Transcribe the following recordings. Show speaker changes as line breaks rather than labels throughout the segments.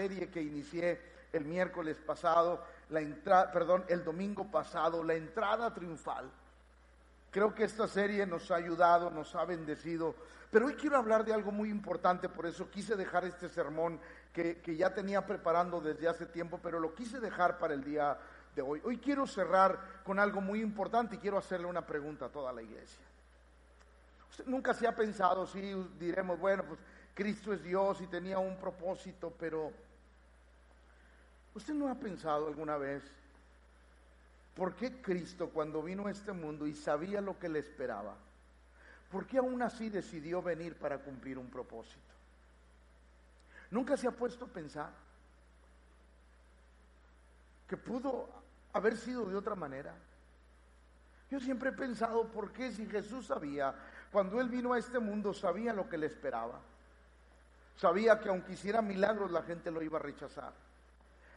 serie que inicié el miércoles pasado, la entrada, perdón, el domingo pasado, la entrada triunfal. Creo que esta serie nos ha ayudado, nos ha bendecido, pero hoy quiero hablar de algo muy importante, por eso quise dejar este sermón que, que ya tenía preparando desde hace tiempo, pero lo quise dejar para el día de hoy. Hoy quiero cerrar con algo muy importante y quiero hacerle una pregunta a toda la iglesia. Usted nunca se ha pensado, si diremos, bueno, pues Cristo es Dios y tenía un propósito, pero ¿usted no ha pensado alguna vez por qué Cristo cuando vino a este mundo y sabía lo que le esperaba, por qué aún así decidió venir para cumplir un propósito? ¿Nunca se ha puesto a pensar que pudo haber sido de otra manera? Yo siempre he pensado, ¿por qué si Jesús sabía, cuando Él vino a este mundo, sabía lo que le esperaba? Sabía que aunque hiciera milagros la gente lo iba a rechazar.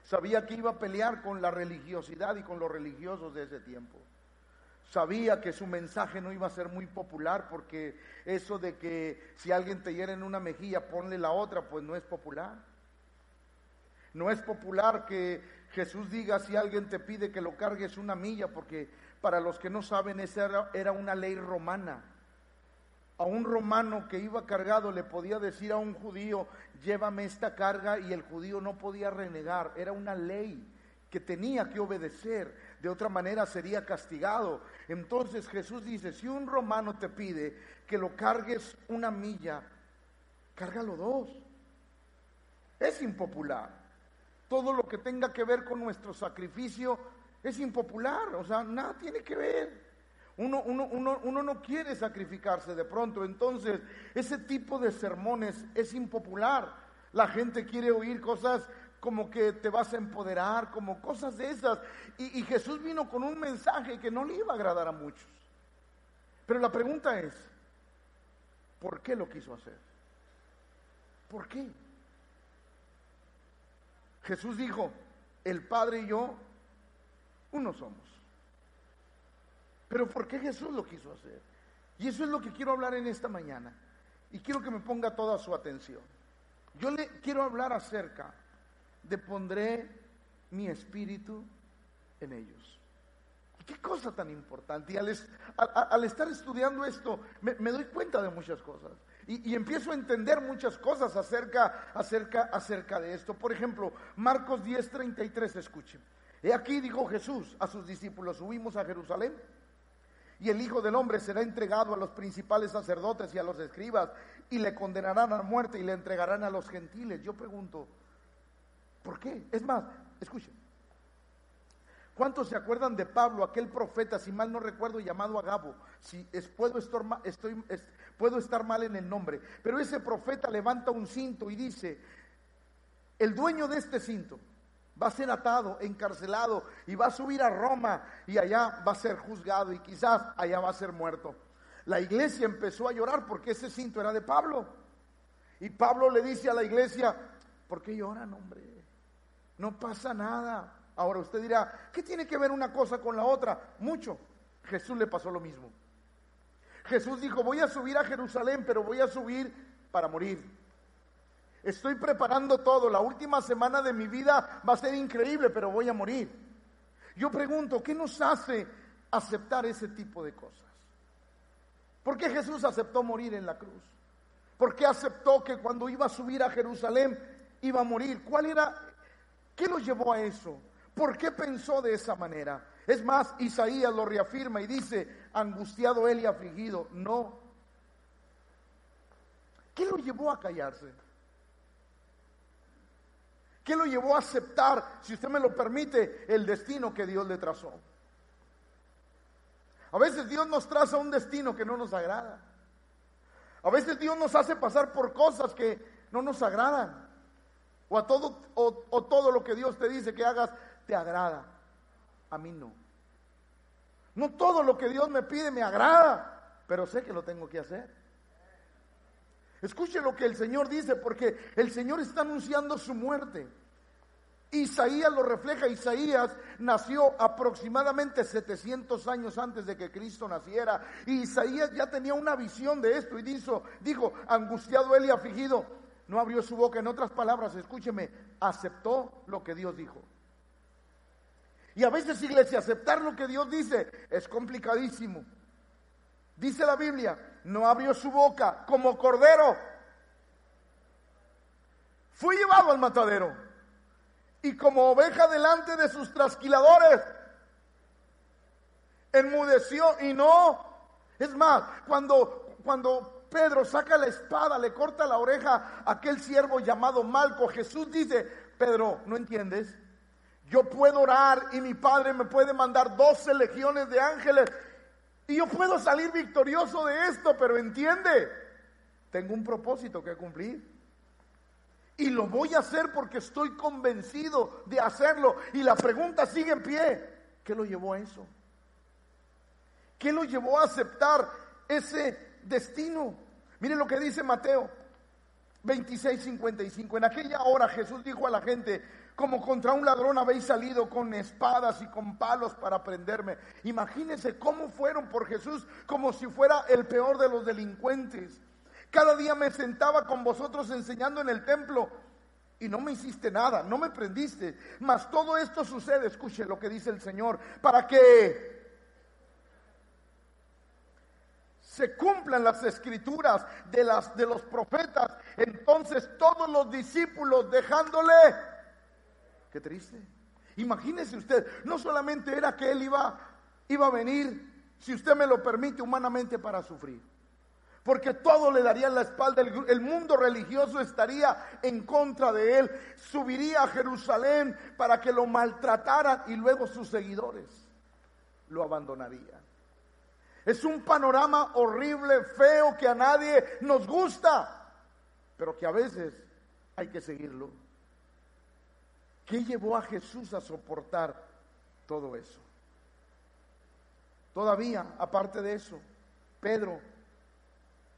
Sabía que iba a pelear con la religiosidad y con los religiosos de ese tiempo. Sabía que su mensaje no iba a ser muy popular porque eso de que si alguien te hiera en una mejilla, ponle la otra, pues no es popular. No es popular que Jesús diga si alguien te pide que lo cargues una milla, porque para los que no saben, esa era, era una ley romana a un romano que iba cargado le podía decir a un judío, llévame esta carga y el judío no podía renegar. Era una ley que tenía que obedecer, de otra manera sería castigado. Entonces Jesús dice, si un romano te pide que lo cargues una milla, cárgalo dos. Es impopular. Todo lo que tenga que ver con nuestro sacrificio es impopular, o sea, nada tiene que ver. Uno, uno, no quiere sacrificarse de pronto, entonces ese tipo de sermones es impopular. La gente quiere oír cosas como que te vas a empoderar, como cosas de esas. Y, y Jesús vino con un mensaje que no le iba a agradar a muchos. Pero la pregunta es, ¿por qué lo quiso hacer? ¿Por qué? Jesús dijo, el Padre y yo, uno somos. Pero ¿por qué Jesús lo quiso hacer? Y eso es lo que quiero hablar en esta mañana. Y quiero que me ponga toda su atención. Yo le quiero hablar acerca de pondré mi espíritu en ellos. qué cosa tan importante. Y al, estar estudiando esto, me, doy cuenta de muchas cosas. Y, empiezo a entender muchas cosas acerca, acerca, acerca de esto. Por ejemplo, Marcos 10:33, escuchen. He aquí, dijo Jesús a sus discípulos, subimos a Jerusalén y el Hijo del Hombre será entregado a los principales sacerdotes y a los escribas y le condenarán a muerte y le entregarán a los gentiles. Yo pregunto, ¿por qué? Es más, escuchen. ¿Cuántos se acuerdan de Pablo, aquel profeta, si mal no recuerdo, llamado Agabo? Si es, puedo, estar, estoy, puedo estar mal en el nombre, pero ese profeta levanta un cinto y dice, el dueño de este cinto, va a ser atado, encarcelado y va a subir a Roma y allá va a ser juzgado y quizás allá va a ser muerto. La iglesia empezó a llorar porque ese cinto era de Pablo. Y Pablo le dice a la iglesia, ¿por qué lloran, hombre? No pasa nada. Ahora usted dirá, ¿qué tiene que ver una cosa con la otra? Mucho. Jesús le pasó lo mismo. Jesús dijo, voy a subir a Jerusalén, pero voy a subir para morir. Estoy preparando todo. La última semana de mi vida va a ser increíble, pero voy a morir. Yo pregunto, ¿qué nos hace aceptar ese tipo de cosas? ¿Por qué Jesús aceptó morir en la cruz? ¿Por qué aceptó que cuando iba a subir a Jerusalén iba a morir? ¿Cuál era? ¿Qué lo llevó a eso? ¿Por qué pensó de esa manera? Es más, Isaías lo reafirma y dice, angustiado él y afligido, no. ¿Qué lo llevó a callarse? ¿Qué lo llevó a aceptar, si usted me lo permite, el destino que Dios le trazó? A veces Dios nos traza un destino que no nos agrada. A veces Dios nos hace pasar por cosas que no nos agradan. O, a todo, o, todo lo que Dios te dice que hagas te agrada. A mí no. No todo lo que Dios me pide me agrada, pero sé que lo tengo que hacer. Escuche lo que el Señor dice, porque el Señor está anunciando su muerte. Isaías lo refleja, Isaías nació aproximadamente 700 años antes de que Cristo naciera. Y Isaías ya tenía una visión de esto y dijo, dijo angustiado él y afligido, no abrió su boca. En otras palabras, escúcheme, aceptó lo que Dios dijo. Y a veces, iglesia, aceptar lo que Dios dice es complicadísimo. Dice la Biblia, no abrió su boca como cordero. Fui llevado al matadero y como oveja delante de sus trasquiladores, enmudeció y no. Es más, cuando, cuando Pedro saca la espada, le corta la oreja a aquel siervo llamado Malco, Jesús dice, Pedro, ¿no entiendes? Yo puedo orar y mi Padre me puede mandar doce legiones de ángeles y yo puedo salir victorioso de esto, pero entiende, tengo un propósito que cumplir. Y lo voy a hacer porque estoy convencido de hacerlo. Y la pregunta sigue en pie. ¿Qué lo llevó a eso? ¿Qué lo llevó a aceptar ese destino? Miren lo que dice Mateo 26, 55. En aquella hora Jesús dijo a la gente, como contra un ladrón habéis salido con espadas y con palos para prenderme. Imagínense cómo fueron por Jesús como si fuera el peor de los delincuentes. Cada día me sentaba con vosotros enseñando en el templo y no me hiciste nada, no me prendiste. Mas todo esto sucede, escuche lo que dice el Señor, para que se cumplan las escrituras de, las, de los profetas. Entonces todos los discípulos dejándole, qué triste. Imagínese usted, no solamente era que él iba, iba a venir, si usted me lo permite, humanamente para sufrir porque todo le daría la espalda, el, mundo religioso estaría en contra de él, subiría a Jerusalén para que lo maltrataran y luego sus seguidores lo abandonarían. Es un panorama horrible, feo, que a nadie nos gusta, pero que a veces hay que seguirlo. ¿Qué llevó a Jesús a soportar todo eso? Todavía, aparte de eso, Pedro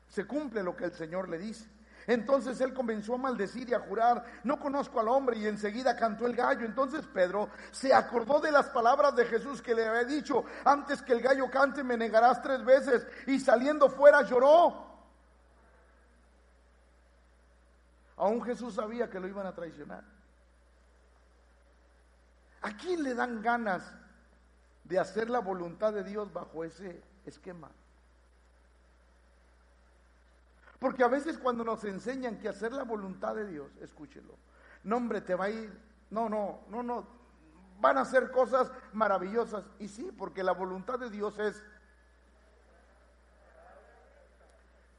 se cumple lo que el Señor le dice. Entonces él comenzó a maldecir y a jurar, no conozco al hombre y enseguida cantó el gallo. Entonces Pedro se acordó de las palabras de Jesús que le había dicho, antes que el gallo cante me negarás tres veces y saliendo fuera lloró. Aún Jesús sabía que lo iban a traicionar. ¿A quién le dan ganas de hacer la voluntad de Dios bajo ese esquema? Porque a veces cuando nos enseñan que hacer la voluntad de Dios, escúchelo, no hombre, te va a ir, no, no, no, no, van a hacer cosas maravillosas. Y sí, porque la voluntad de Dios es,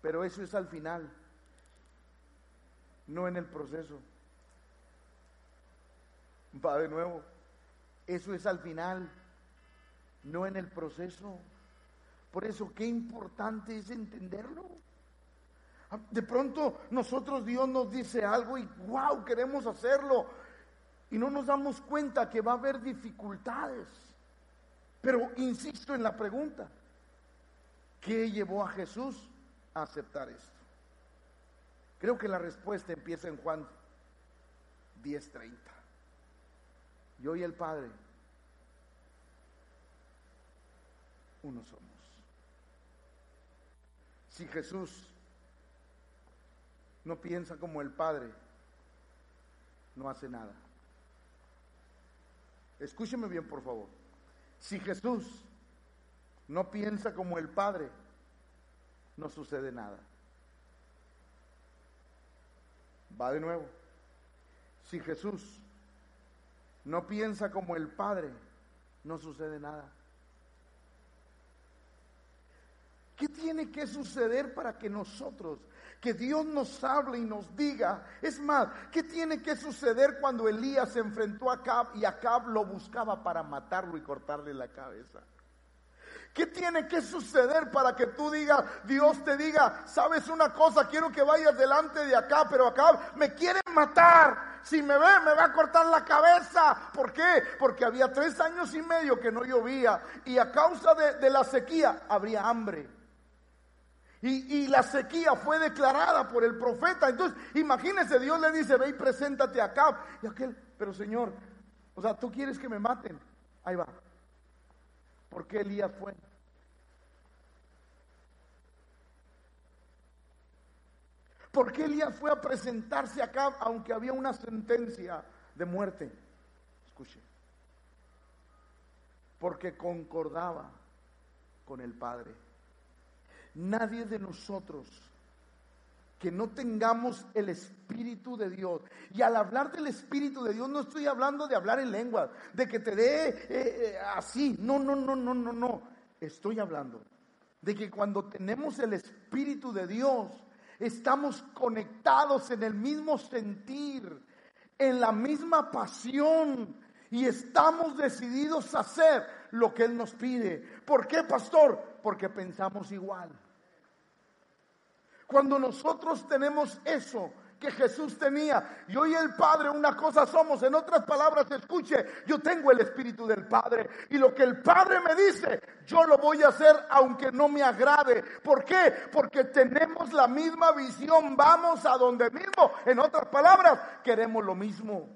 pero eso es al final, no en el proceso. Va de nuevo, eso es al final, no en el proceso. Por eso, qué importante es entenderlo. De pronto nosotros Dios nos dice algo y wow, queremos hacerlo. Y no nos damos cuenta que va a haber dificultades. Pero insisto en la pregunta, ¿qué llevó a Jesús a aceptar esto? Creo que la respuesta empieza en Juan 10:30. Yo y el Padre, uno somos. Si Jesús no piensa como el Padre, no hace nada. Escúcheme bien, por favor. Si Jesús no piensa como el Padre, no sucede nada. Va de nuevo. Si Jesús no piensa como el Padre, no sucede nada. ¿Qué tiene que suceder para que nosotros que Dios nos hable y nos diga. Es más, ¿qué tiene que suceder cuando Elías se enfrentó a Acab y Acab lo buscaba para matarlo y cortarle la cabeza? ¿Qué tiene que suceder para que tú digas, Dios te diga, sabes una cosa, quiero que vayas delante de acá, pero acá me quieren matar. Si me ve, me va a cortar la cabeza. ¿Por qué? Porque había tres años y medio que no llovía y a causa de, la sequía habría hambre. Y, la sequía fue declarada por el profeta. Entonces, imagínense, Dios le dice, ve y preséntate acá. Y aquel, pero Señor, o sea, tú quieres que me maten. Ahí va. ¿Por qué Elías fue? ¿Por qué Elías fue a presentarse acá aunque había una sentencia de muerte? Escuche. Porque concordaba con el Padre. Nadie de nosotros que no tengamos el Espíritu de Dios. Y al hablar del Espíritu de Dios no estoy hablando de hablar en lengua, de que te dé eh, eh, así. No, no, no, no, no, no. Estoy hablando de que cuando tenemos el Espíritu de Dios, estamos conectados en el mismo sentir, en la misma pasión y estamos decididos a hacer lo que Él nos pide. ¿Por qué, pastor? Porque pensamos igual. Cuando nosotros tenemos eso que Jesús tenía, y el Padre una cosa somos, en otras palabras, escuche, yo tengo el Espíritu del Padre y lo que el Padre me dice, yo lo voy a hacer aunque no me agrade. ¿Por qué? Porque tenemos la misma visión, vamos a donde mismo, en otras palabras, queremos lo mismo.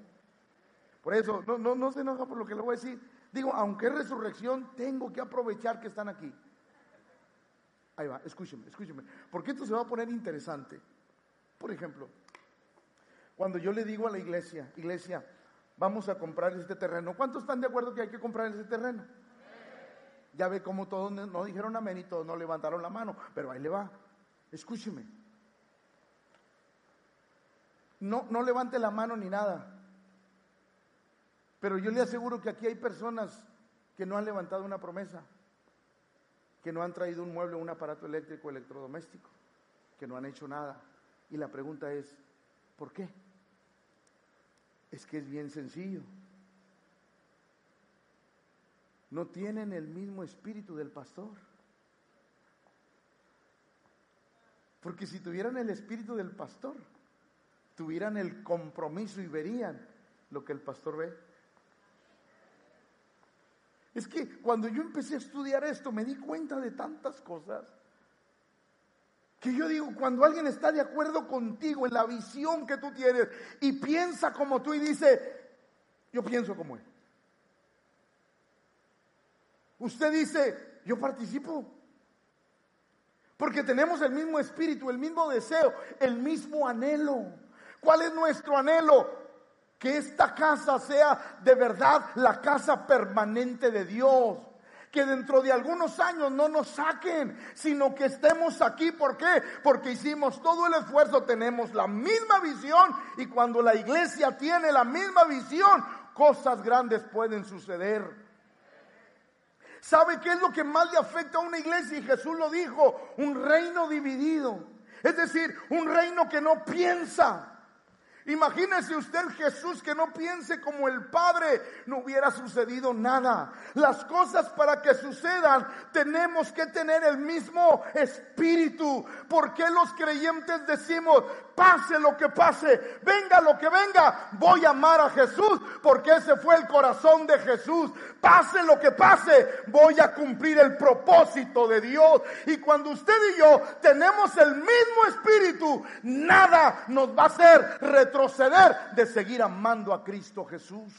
Por eso, no, no, no se enoja por lo que le voy a decir. Digo, aunque es resurrección, tengo que aprovechar que están aquí. Ahí va, escúcheme, escúcheme. Porque esto se va a poner interesante. Por ejemplo, cuando yo le digo a la iglesia, iglesia, vamos a comprar este terreno, ¿cuántos están de acuerdo que hay que comprar ese terreno? Ya ve cómo todos no dijeron amén y todos no levantaron la mano, pero ahí le va. Escúcheme. No, no levante la mano ni nada. Pero yo le aseguro que aquí hay personas que no han levantado una promesa que no han traído un mueble, un aparato eléctrico, electrodoméstico, que no han hecho nada. Y la pregunta es, ¿por qué? Es que es bien sencillo. No tienen el mismo espíritu del pastor. Porque si tuvieran el espíritu del pastor, tuvieran el compromiso y verían lo que el pastor ve. Es que cuando yo empecé a estudiar esto me di cuenta de tantas cosas. Que yo digo, cuando alguien está de acuerdo contigo en la visión que tú tienes y piensa como tú y dice, yo pienso como él. Usted dice, yo participo. Porque tenemos el mismo espíritu, el mismo deseo, el mismo anhelo. ¿Cuál es nuestro anhelo? Que esta casa sea de verdad la casa permanente de Dios. Que dentro de algunos años no nos saquen, sino que estemos aquí. ¿Por qué? Porque hicimos todo el esfuerzo, tenemos la misma visión y cuando la iglesia tiene la misma visión, cosas grandes pueden suceder. ¿Sabe qué es lo que más le afecta a una iglesia? Y Jesús lo dijo, un reino dividido. Es decir, un reino que no piensa, Imagínese usted Jesús que no piense como el Padre, no hubiera sucedido nada. Las cosas para que sucedan tenemos que tener el mismo espíritu. porque los creyentes decimos, pase lo que pase, venga lo que venga, voy a amar a Jesús porque ese fue el corazón de Jesús. Pase lo que pase, voy a cumplir el propósito de Dios. Y cuando usted y yo tenemos el mismo espíritu, nada nos va a hacer retroceder de seguir amando a Cristo Jesús.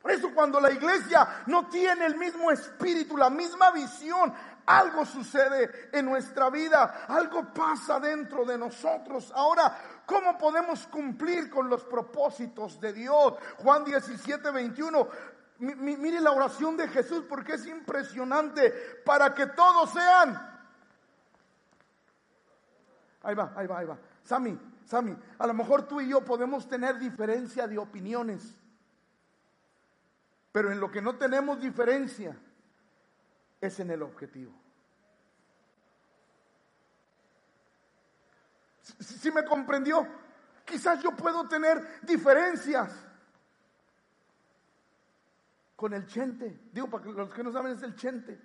Por eso cuando la iglesia no tiene el mismo espíritu, la misma visión, algo sucede en nuestra vida, algo pasa dentro de nosotros. Ahora, ¿cómo podemos cumplir con los propósitos de Dios? Juan 17, 21. mire la oración de Jesús porque es impresionante para que todos sean. Ahí va, ahí va, ahí va. Sami, A lo mejor tú y yo podemos tener diferencia de opiniones, pero en lo que no tenemos diferencia es en el objetivo. Si, me comprendió, quizás yo puedo tener diferencias con el chente. Digo, para los que no saben, es el chente.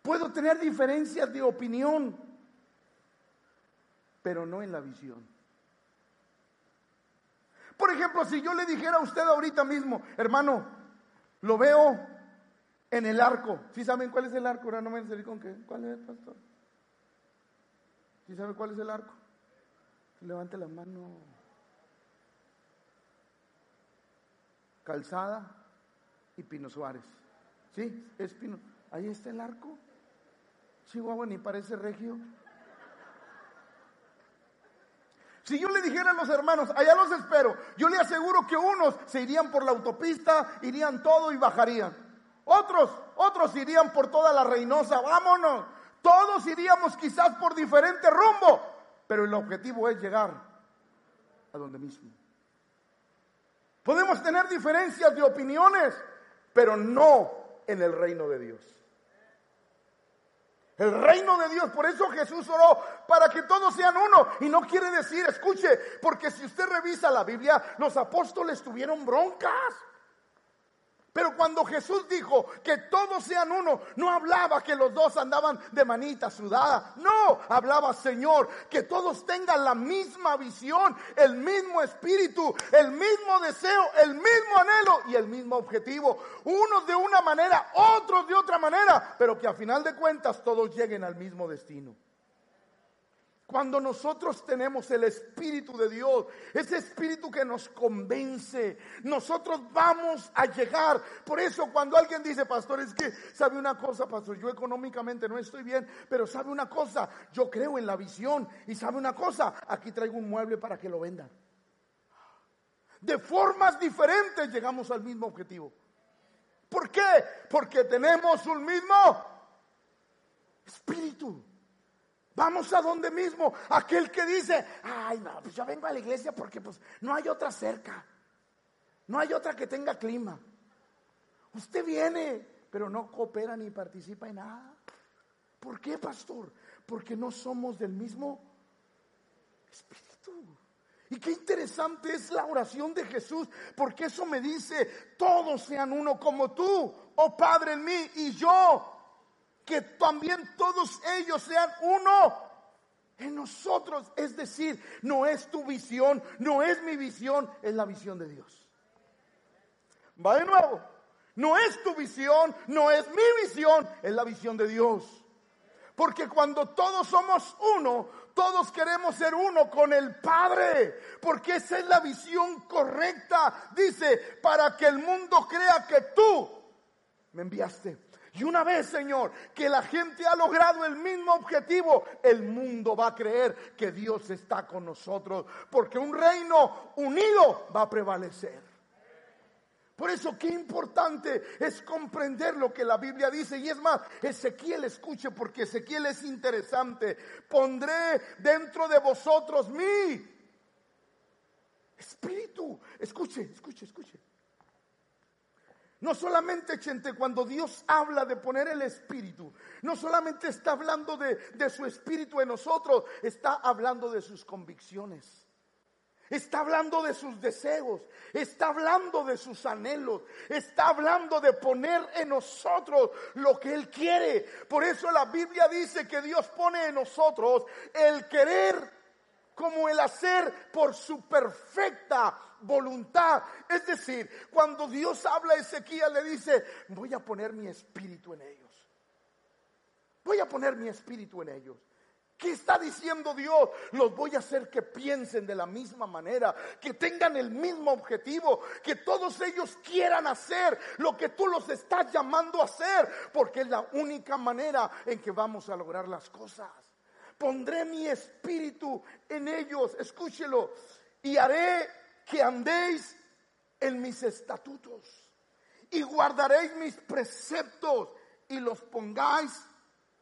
Puedo tener diferencias de opinión pero no en la visión. Por ejemplo, si yo le dijera a usted ahorita mismo, hermano, lo veo en el arco. ¿Sí saben cuál es el arco? Ahora no me enseñé con qué. ¿Cuál es, pastor? ¿Sí sabe cuál es el arco? Levante la mano. Calzada y Pino Suárez. ¿Sí? Es Pino. Ahí está el arco. Chihuahua ni parece regio. Si yo le dijera a los hermanos, allá los espero, yo le aseguro que unos se irían por la autopista, irían todo y bajarían. Otros, otros irían por toda la Reynosa, vámonos. Todos iríamos quizás por diferente rumbo, pero el objetivo es llegar a donde mismo. Podemos tener diferencias de opiniones, pero no en el reino de Dios. El reino de Dios, por eso Jesús oró para que todos sean uno. Y no quiere decir, escuche, porque si usted revisa la Biblia, los apóstoles tuvieron broncas. Pero cuando Jesús dijo que todos sean uno, no hablaba que los dos andaban de manita sudada. No, hablaba Señor, que todos tengan la misma visión, el mismo espíritu, el mismo deseo, el mismo anhelo y el mismo objetivo. Unos de una manera, otros de otra manera, pero que a final de cuentas todos lleguen al mismo destino. Cuando nosotros tenemos el Espíritu de Dios, ese Espíritu que nos convence, nosotros vamos a llegar. Por eso cuando alguien dice, pastor, es que sabe una cosa, pastor, yo económicamente no estoy bien, pero sabe una cosa, yo creo en la visión y sabe una cosa, aquí traigo un mueble para que lo vendan. De formas diferentes llegamos al mismo objetivo. ¿Por qué? Porque tenemos un mismo espíritu. Vamos a donde mismo. Aquel que dice, ay, no, pues yo vengo a la iglesia porque pues no hay otra cerca. No hay otra que tenga clima. Usted viene, pero no coopera ni participa en nada. ¿Por qué, pastor? Porque no somos del mismo espíritu. Y qué interesante es la oración de Jesús, porque eso me dice, todos sean uno como tú, oh Padre en mí y yo que también todos ellos sean uno en nosotros. Es decir, no es tu visión, no es mi visión, es la visión de Dios. Va de nuevo. No es tu visión, no es mi visión, es la visión de Dios. Porque cuando todos somos uno, todos queremos ser uno con el Padre. Porque esa es la visión correcta. Dice, para que el mundo crea que tú me enviaste. Y una vez, Señor, que la gente ha logrado el mismo objetivo, el mundo va a creer que Dios está con nosotros, porque un reino unido va a prevalecer. Por eso qué importante es comprender lo que la Biblia dice. Y es más, Ezequiel escuche porque Ezequiel es interesante. Pondré dentro de vosotros mi espíritu. Escuche, escuche, escuche. No solamente, gente, cuando Dios habla de poner el espíritu, no solamente está hablando de, de, su espíritu en nosotros, está hablando de sus convicciones. Está hablando de sus deseos, está hablando de sus anhelos, está hablando de poner en nosotros lo que Él quiere. Por eso la Biblia dice que Dios pone en nosotros el querer como el hacer por su perfecta voluntad. Es decir, cuando Dios habla a Ezequiel le dice, voy a poner mi espíritu en ellos. Voy a poner mi espíritu en ellos. ¿Qué está diciendo Dios? Los voy a hacer que piensen de la misma manera, que tengan el mismo objetivo, que todos ellos quieran hacer lo que tú los estás llamando a hacer, porque es la única manera en que vamos a lograr las cosas. Pondré mi espíritu en ellos, escúchelo, y haré que andéis en mis estatutos y guardaréis mis preceptos y los pongáis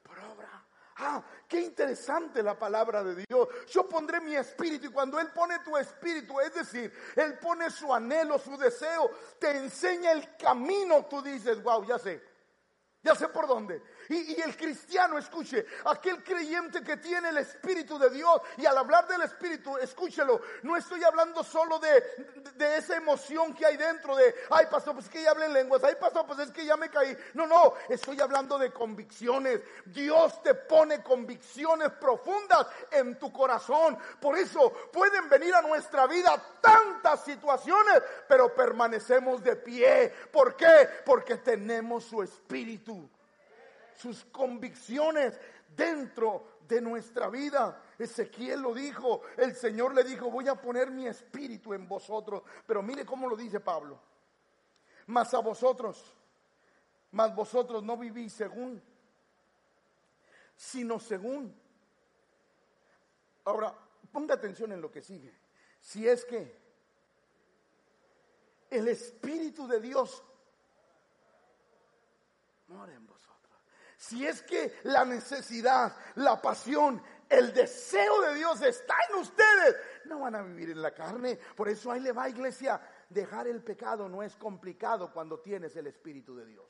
por obra. Ah, qué interesante la palabra de Dios. Yo pondré mi espíritu y cuando Él pone tu espíritu, es decir, Él pone su anhelo, su deseo, te enseña el camino, tú dices, wow, ya sé, ya sé por dónde. Y, el cristiano, escuche, aquel creyente que tiene el Espíritu de Dios, y al hablar del Espíritu, escúchelo, no estoy hablando solo de, de, esa emoción que hay dentro de, ay pastor, pues es que ya hablé en lenguas, ay pastor, pues es que ya me caí. No, no, estoy hablando de convicciones. Dios te pone convicciones profundas en tu corazón. Por eso pueden venir a nuestra vida tantas situaciones, pero permanecemos de pie. ¿Por qué? Porque tenemos su Espíritu sus convicciones dentro de nuestra vida. Ezequiel lo dijo, el Señor le dijo, voy a poner mi espíritu en vosotros. Pero mire cómo lo dice Pablo. Mas a vosotros, mas vosotros no vivís según, sino según. Ahora, ponga atención en lo que sigue. Si es que el Espíritu de Dios. Si es que la necesidad, la pasión, el deseo de Dios está en ustedes, no van a vivir en la carne. Por eso ahí le va, iglesia. Dejar el pecado no es complicado cuando tienes el Espíritu de Dios.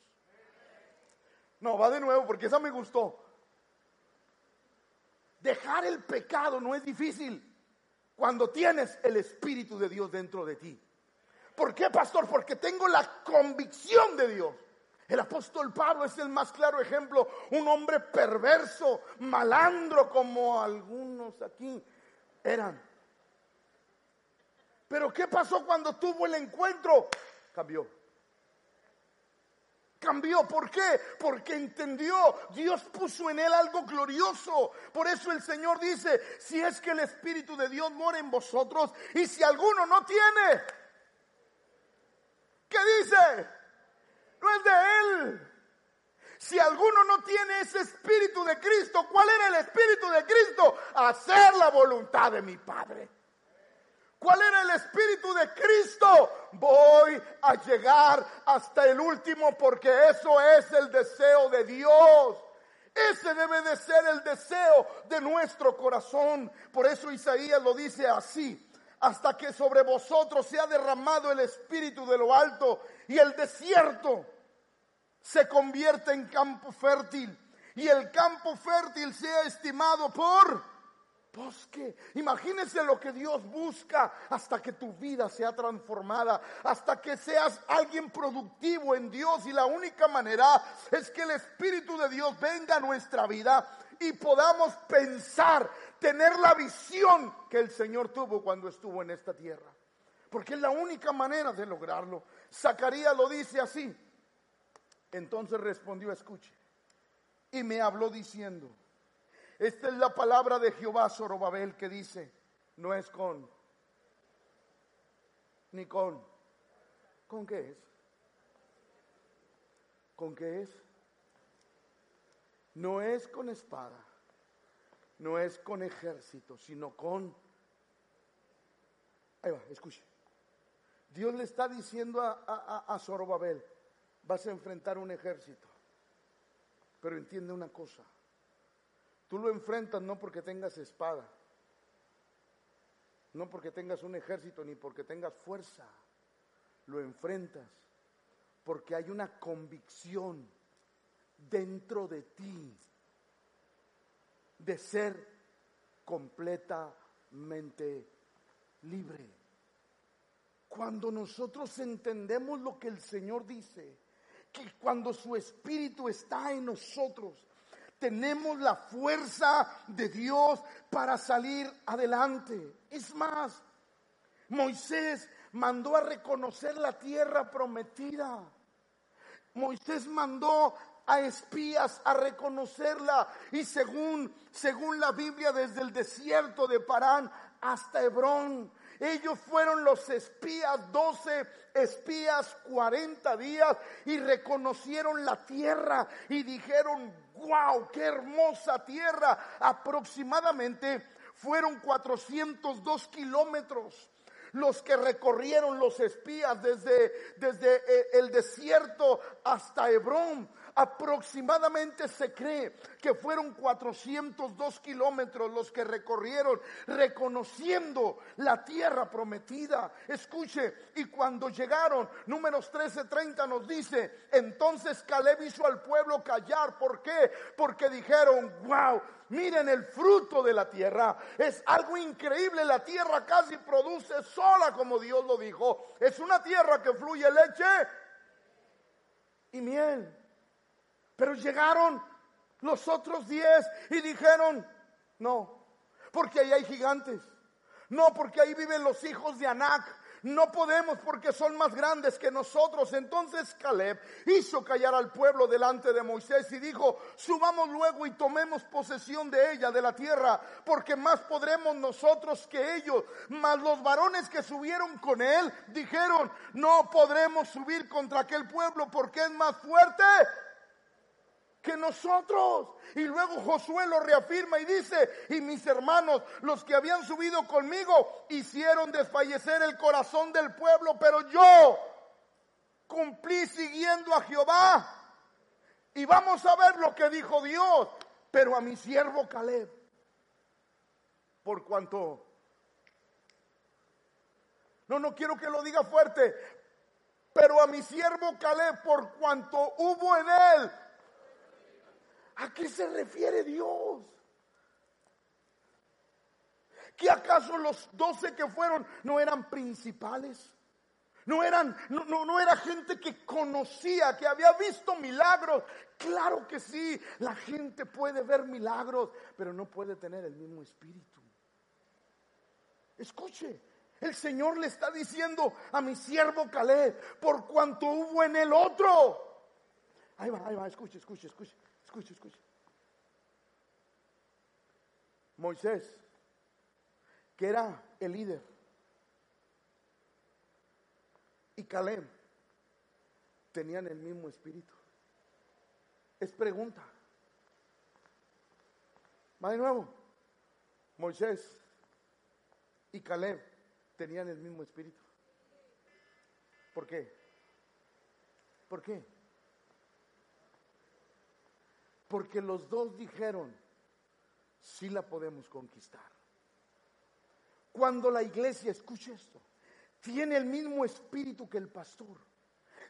No, va de nuevo porque esa me gustó. Dejar el pecado no es difícil cuando tienes el Espíritu de Dios dentro de ti. ¿Por qué, pastor? Porque tengo la convicción de Dios. El apóstol Pablo es el más claro ejemplo, un hombre perverso, malandro como algunos aquí eran. Pero ¿qué pasó cuando tuvo el encuentro? Cambió. Cambió, ¿por qué? Porque entendió, Dios puso en él algo glorioso. Por eso el Señor dice, si es que el Espíritu de Dios mora en vosotros y si alguno no tiene, ¿qué dice? No es de él. Si alguno no tiene ese espíritu de Cristo, ¿cuál era el espíritu de Cristo? Hacer la voluntad de mi Padre. ¿Cuál era el espíritu de Cristo? Voy a llegar hasta el último porque eso es el deseo de Dios. Ese debe de ser el deseo de nuestro corazón. Por eso Isaías lo dice así. Hasta que sobre vosotros sea derramado el espíritu de lo alto y el desierto se convierte en campo fértil y el campo fértil sea estimado por bosque. Imagínense lo que Dios busca hasta que tu vida sea transformada, hasta que seas alguien productivo en Dios. Y la única manera es que el Espíritu de Dios venga a nuestra vida y podamos pensar, tener la visión que el Señor tuvo cuando estuvo en esta tierra. Porque es la única manera de lograrlo. Zacarías lo dice así. Entonces respondió, escuche. Y me habló diciendo, esta es la palabra de Jehová Zorobabel que dice, no es con, ni con, ¿con qué es? ¿Con qué es? No es con espada, no es con ejército, sino con... Ahí va, escuche. Dios le está diciendo a, a, Zorobabel, vas a enfrentar un ejército, pero entiende una cosa, Tú lo enfrentas no porque tengas espada, no porque tengas un ejército ni porque tengas fuerza. Lo enfrentas porque hay una convicción dentro de ti de ser completamente libre. Cuando nosotros entendemos lo que el Señor dice, que cuando su espíritu está en nosotros, tenemos la fuerza de Dios para salir adelante. Es más, Moisés mandó a reconocer la tierra prometida. Moisés mandó a espías a reconocerla y según según la Biblia desde el desierto de Parán hasta Hebrón ellos fueron los espías, doce espías, cuarenta días, y reconocieron la tierra y dijeron, wow, qué hermosa tierra. Aproximadamente fueron 402 kilómetros los que recorrieron los espías desde, desde eh, el desierto hasta Hebrón. Aproximadamente se cree que fueron 402 kilómetros los que recorrieron reconociendo la tierra prometida. Escuche, y cuando llegaron, números 13:30 nos dice, entonces Caleb hizo al pueblo callar. ¿Por qué? Porque dijeron, wow, miren el fruto de la tierra. Es algo increíble, la tierra casi produce sola como Dios lo dijo. Es una tierra que fluye leche y miel. Pero llegaron los otros diez y dijeron, no, porque ahí hay gigantes. No, porque ahí viven los hijos de Anac. No podemos porque son más grandes que nosotros. Entonces Caleb hizo callar al pueblo delante de Moisés y dijo, subamos luego y tomemos posesión de ella, de la tierra, porque más podremos nosotros que ellos. Mas los varones que subieron con él dijeron, no podremos subir contra aquel pueblo porque es más fuerte que nosotros. Y luego Josué lo reafirma y dice, y mis hermanos, los que habían subido conmigo, hicieron desfallecer el corazón del pueblo, pero yo cumplí siguiendo a Jehová. Y vamos a ver lo que dijo Dios, pero a mi siervo Caleb, por cuanto... No, no quiero que lo diga fuerte, pero a mi siervo Caleb, por cuanto hubo en él ¿A qué se refiere Dios? ¿Que acaso los doce que fueron no eran principales? No eran, no, no, era gente que conocía, que había visto milagros. Claro que sí, la gente puede ver milagros, pero no puede tener el mismo espíritu. Escuche, el Señor le está diciendo a mi siervo Caleb, por cuanto hubo en el otro. Ahí va, ahí va, escuche, escuche, escuche. Escuche, escuche. Moisés, que era el líder, y Caleb tenían el mismo espíritu. Es pregunta. Va de nuevo. Moisés y Caleb tenían el mismo espíritu. ¿Por qué? ¿Por qué? Porque los dos dijeron, sí la podemos conquistar. Cuando la iglesia, escuche esto, tiene el mismo espíritu que el pastor.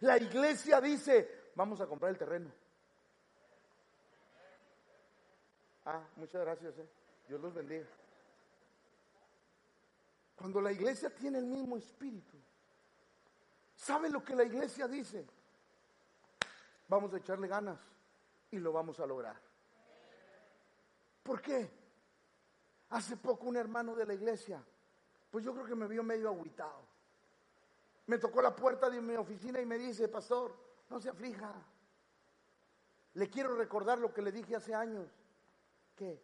La iglesia dice, vamos a comprar el terreno. Ah, muchas gracias, eh. Dios los bendiga. Cuando la iglesia tiene el mismo espíritu, ¿sabe lo que la iglesia dice? Vamos a echarle ganas y lo vamos a lograr. ¿Por qué? Hace poco un hermano de la iglesia, pues yo creo que me vio medio agüitado. Me tocó la puerta de mi oficina y me dice, pastor, no se aflija. Le quiero recordar lo que le dije hace años. Que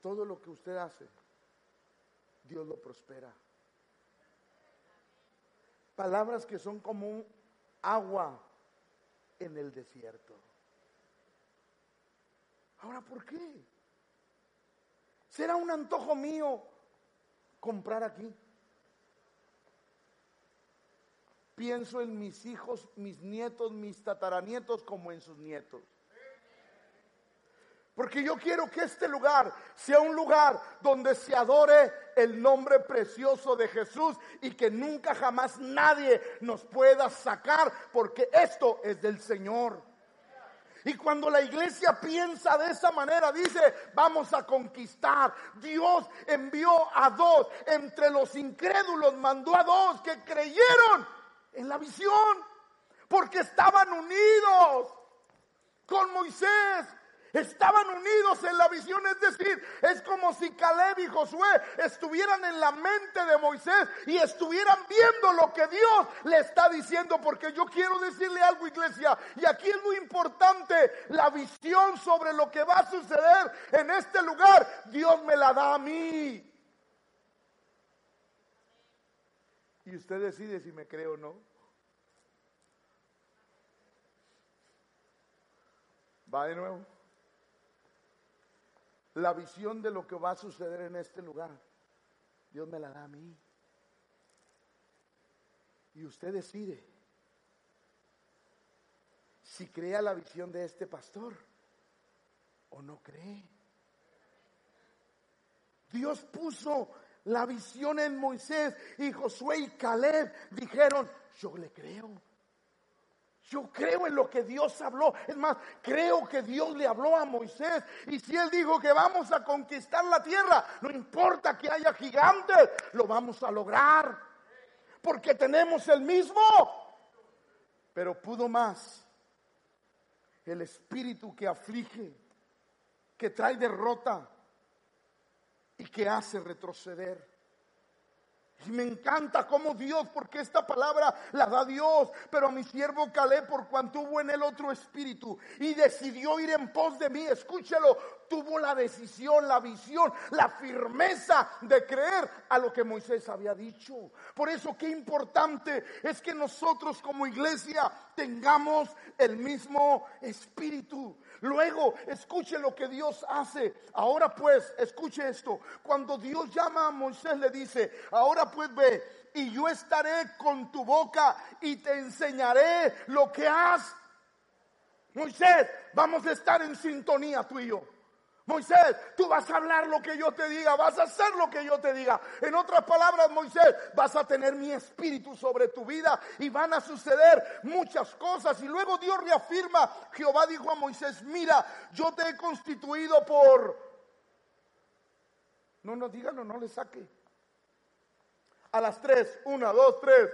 todo lo que usted hace, Dios lo prospera. Palabras que son como agua en el desierto. Ahora, ¿por qué? ¿Será un antojo mío comprar aquí? Pienso en mis hijos, mis nietos, mis tataranietos como en sus nietos. Porque yo quiero que este lugar sea un lugar donde se adore el nombre precioso de Jesús y que nunca jamás nadie nos pueda sacar porque esto es del Señor. Y cuando la iglesia piensa de esa manera, dice, vamos a conquistar. Dios envió a dos, entre los incrédulos mandó a dos que creyeron en la visión, porque estaban unidos con Moisés Estaban unidos en la visión, es decir, es como si Caleb y Josué estuvieran en la mente de Moisés y estuvieran viendo lo que Dios le está diciendo, porque yo quiero decirle algo, iglesia, y aquí es muy importante la visión sobre lo que va a suceder en este lugar. Dios me la da a mí. Y usted decide si me cree o no. Va de nuevo la visión de lo que va a suceder en este lugar. Dios me la da a mí. Y usted decide si crea la visión de este pastor o no cree. Dios puso la visión en Moisés y Josué y Caleb dijeron, yo le creo. Yo creo en lo que Dios habló. Es más, creo que Dios le habló a Moisés. Y si él dijo que vamos a conquistar la tierra, no importa que haya gigantes, lo vamos a lograr. Porque tenemos el mismo. Pero pudo más el espíritu que aflige, que trae derrota y que hace retroceder. Y me encanta como Dios, porque esta palabra la da Dios, pero a mi siervo Calé por cuanto hubo en él otro espíritu y decidió ir en pos de mí, escúchelo, tuvo la decisión, la visión, la firmeza de creer a lo que Moisés había dicho. Por eso qué importante es que nosotros como iglesia tengamos el mismo espíritu. Luego, escuche lo que Dios hace. Ahora pues, escuche esto. Cuando Dios llama a Moisés le dice, ahora pues ve, y yo estaré con tu boca y te enseñaré lo que has. Moisés, vamos a estar en sintonía tú y yo. Moisés, tú vas a hablar lo que yo te diga, vas a hacer lo que yo te diga. En otras palabras, Moisés, vas a tener mi espíritu sobre tu vida y van a suceder muchas cosas. Y luego Dios reafirma, Jehová dijo a Moisés, mira, yo te he constituido por... No, no, díganlo, no le saque. A las tres, una, dos, tres.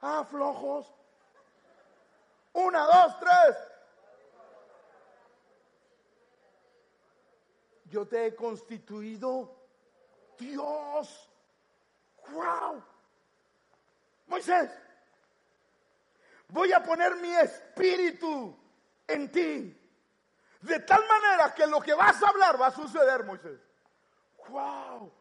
Ah, flojos. Una, dos, tres. Yo te he constituido Dios. ¡Wow! Moisés, voy a poner mi espíritu en ti. De tal manera que lo que vas a hablar va a suceder, Moisés. ¡Wow!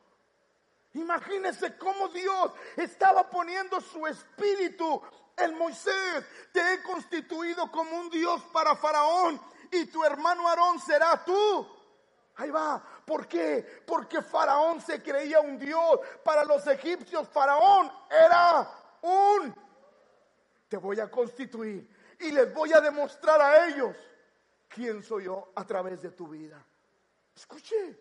Imagínese cómo Dios estaba poniendo su espíritu en Moisés. Te he constituido como un Dios para Faraón y tu hermano Aarón será tú Ahí va. ¿Por qué? Porque Faraón se creía un Dios. Para los egipcios, Faraón era un... Te voy a constituir y les voy a demostrar a ellos quién soy yo a través de tu vida. Escuche.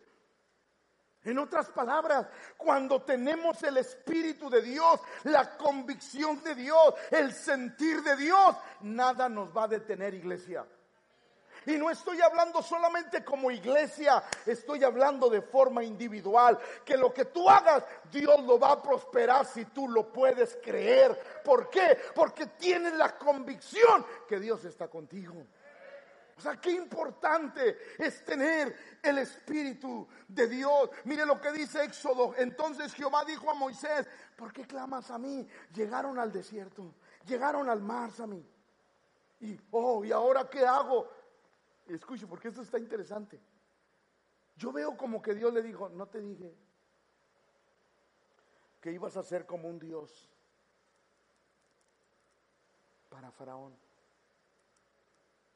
En otras palabras, cuando tenemos el Espíritu de Dios, la convicción de Dios, el sentir de Dios, nada nos va a detener, iglesia. Y no estoy hablando solamente como iglesia, estoy hablando de forma individual. Que lo que tú hagas, Dios lo va a prosperar si tú lo puedes creer. ¿Por qué? Porque tienes la convicción que Dios está contigo. O sea, qué importante es tener el Espíritu de Dios. Mire lo que dice Éxodo. Entonces Jehová dijo a Moisés, ¿por qué clamas a mí? Llegaron al desierto, llegaron al mar, mí Y, oh, ¿y ahora qué hago? Escuche, porque esto está interesante. Yo veo como que Dios le dijo, no te dije que ibas a ser como un Dios para Faraón.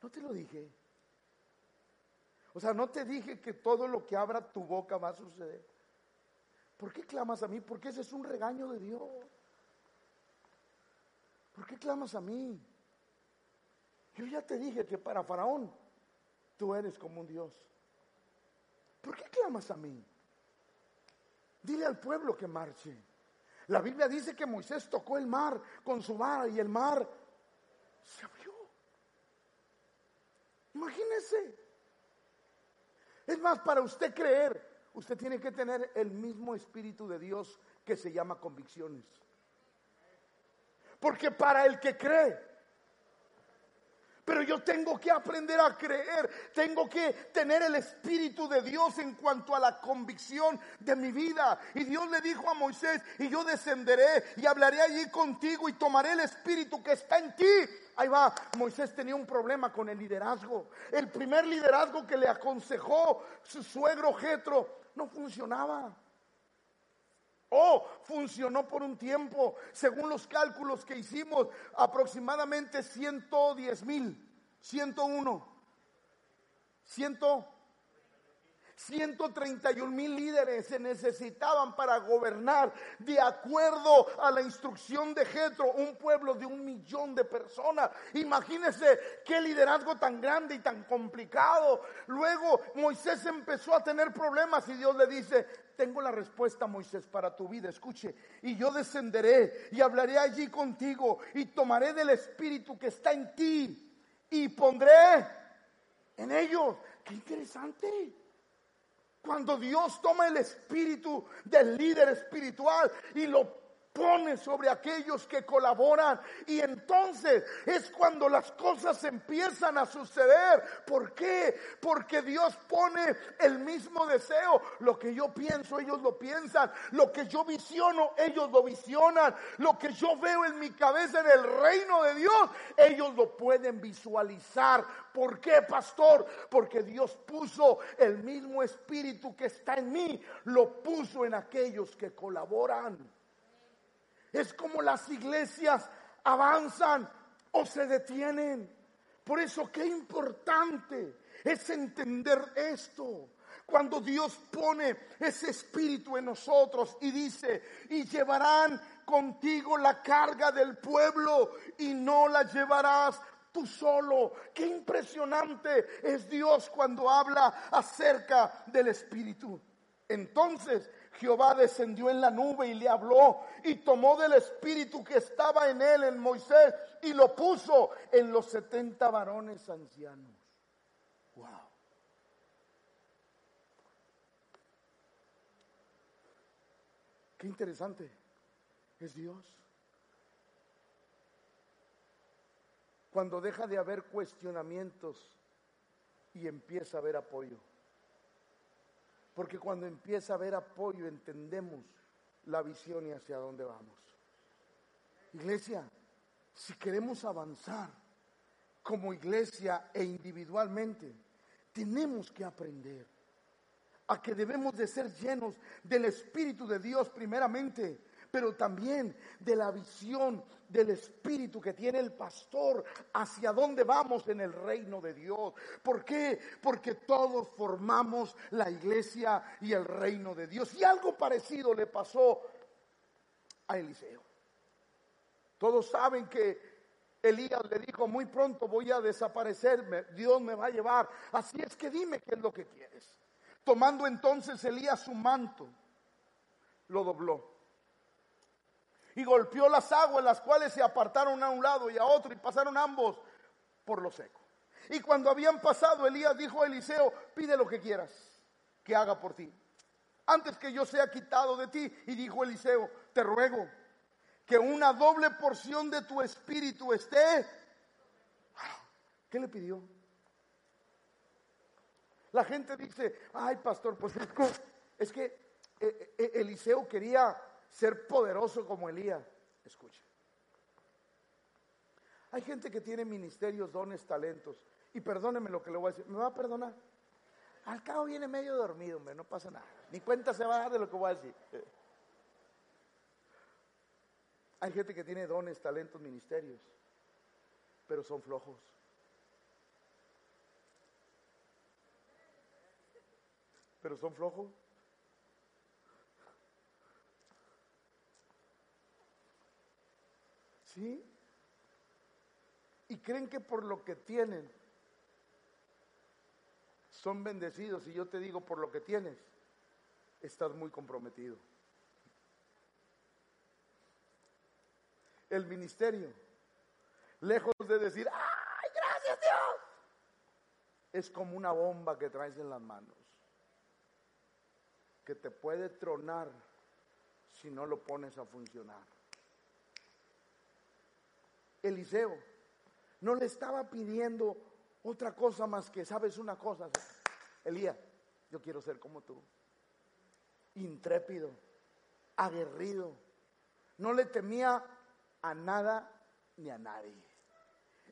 No te lo dije. O sea, no te dije que todo lo que abra tu boca va a suceder. ¿Por qué clamas a mí? Porque ese es un regaño de Dios. ¿Por qué clamas a mí? Yo ya te dije que para Faraón tú eres como un Dios. ¿Por qué clamas a mí? Dile al pueblo que marche. La Biblia dice que Moisés tocó el mar con su vara y el mar se abrió. Imagínese. Es más, para usted creer, usted tiene que tener el mismo espíritu de Dios que se llama convicciones. Porque para el que cree, pero yo tengo que aprender a creer, tengo que tener el Espíritu de Dios en cuanto a la convicción de mi vida. Y Dios le dijo a Moisés, y yo descenderé y hablaré allí contigo y tomaré el Espíritu que está en ti. Ahí va, Moisés tenía un problema con el liderazgo. El primer liderazgo que le aconsejó su suegro Jetro no funcionaba. Oh, funcionó por un tiempo, según los cálculos que hicimos, aproximadamente 110 mil, 101, 100, 131 mil líderes se necesitaban para gobernar de acuerdo a la instrucción de Jetro, un pueblo de un millón de personas. Imagínense qué liderazgo tan grande y tan complicado. Luego Moisés empezó a tener problemas y Dios le dice, tengo la respuesta, Moisés, para tu vida. Escuche, y yo descenderé y hablaré allí contigo y tomaré del espíritu que está en ti y pondré en ellos. Qué interesante. Cuando Dios toma el espíritu del líder espiritual y lo pone sobre aquellos que colaboran y entonces es cuando las cosas empiezan a suceder. ¿Por qué? Porque Dios pone el mismo deseo. Lo que yo pienso, ellos lo piensan. Lo que yo visiono, ellos lo visionan. Lo que yo veo en mi cabeza en el reino de Dios, ellos lo pueden visualizar. ¿Por qué, pastor? Porque Dios puso el mismo espíritu que está en mí, lo puso en aquellos que colaboran. Es como las iglesias avanzan o se detienen. Por eso qué importante es entender esto. Cuando Dios pone ese espíritu en nosotros y dice, y llevarán contigo la carga del pueblo y no la llevarás tú solo. Qué impresionante es Dios cuando habla acerca del espíritu. Entonces Jehová descendió en la nube y le habló y tomó del espíritu que estaba en él, en Moisés, y lo puso en los setenta varones ancianos. Wow. Qué interesante es Dios. Cuando deja de haber cuestionamientos y empieza a haber apoyo. Porque cuando empieza a haber apoyo entendemos la visión y hacia dónde vamos. Iglesia, si queremos avanzar como iglesia e individualmente, tenemos que aprender a que debemos de ser llenos del Espíritu de Dios primeramente pero también de la visión del espíritu que tiene el pastor hacia dónde vamos en el reino de Dios. ¿Por qué? Porque todos formamos la iglesia y el reino de Dios. Y algo parecido le pasó a Eliseo. Todos saben que Elías le dijo, muy pronto voy a desaparecerme, Dios me va a llevar. Así es que dime qué es lo que quieres. Tomando entonces Elías su manto, lo dobló y golpeó las aguas, las cuales se apartaron a un lado y a otro y pasaron ambos por lo seco. Y cuando habían pasado, Elías dijo a Eliseo, pide lo que quieras que haga por ti, antes que yo sea quitado de ti. Y dijo Eliseo, te ruego que una doble porción de tu espíritu esté. ¿Qué le pidió? La gente dice, ay pastor, pues es que, es que eh, eh, Eliseo quería ser poderoso como Elías. Escuche. Hay gente que tiene ministerios, dones, talentos. Y perdóneme lo que le voy a decir. ¿Me va a perdonar? Al cabo viene medio dormido, hombre, no pasa nada. Ni cuenta se va a dar de lo que voy a decir. Hay gente que tiene dones, talentos, ministerios, pero son flojos. Pero son flojos. ¿Sí? Y creen que por lo que tienen son bendecidos. Y yo te digo, por lo que tienes, estás muy comprometido. El ministerio, lejos de decir, ¡ay, gracias Dios! Es como una bomba que traes en las manos, que te puede tronar si no lo pones a funcionar. Eliseo no le estaba pidiendo otra cosa más que, ¿sabes una cosa? Elías, yo quiero ser como tú. Intrépido, aguerrido. No le temía a nada ni a nadie.